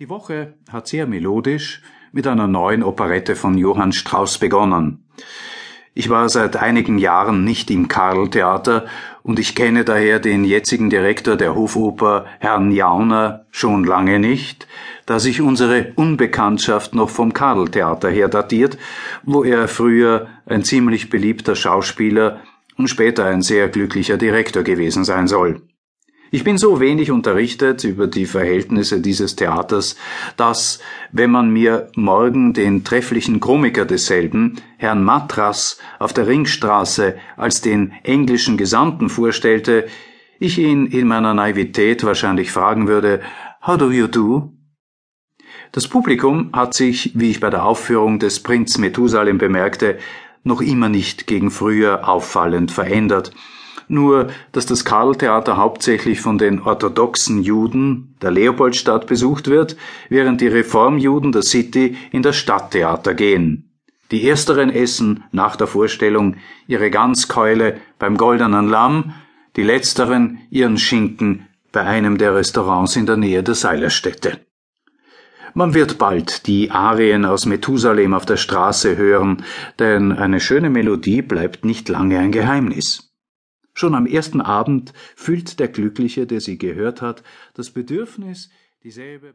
Die Woche hat sehr melodisch mit einer neuen Operette von Johann Strauss begonnen. Ich war seit einigen Jahren nicht im Karl-Theater und ich kenne daher den jetzigen Direktor der Hofoper, Herrn Jauner, schon lange nicht, da sich unsere Unbekanntschaft noch vom Karl-Theater her datiert, wo er früher ein ziemlich beliebter Schauspieler und später ein sehr glücklicher Direktor gewesen sein soll. Ich bin so wenig unterrichtet über die Verhältnisse dieses Theaters, dass, wenn man mir morgen den trefflichen Komiker desselben, Herrn Matras, auf der Ringstraße als den englischen Gesandten vorstellte, ich ihn in meiner Naivität wahrscheinlich fragen würde, How do you do? Das Publikum hat sich, wie ich bei der Aufführung des Prinz Methusalem bemerkte, noch immer nicht gegen früher auffallend verändert, nur dass das Karl-Theater hauptsächlich von den orthodoxen Juden der Leopoldstadt besucht wird, während die Reformjuden der City in das Stadttheater gehen. Die ersteren essen nach der Vorstellung ihre Ganzkeule beim Goldenen Lamm, die letzteren ihren Schinken bei einem der Restaurants in der Nähe der Seilerstätte. Man wird bald die Arien aus Methusalem auf der Straße hören, denn eine schöne Melodie bleibt nicht lange ein Geheimnis. Schon am ersten Abend fühlt der Glückliche, der sie gehört hat, das Bedürfnis, dieselbe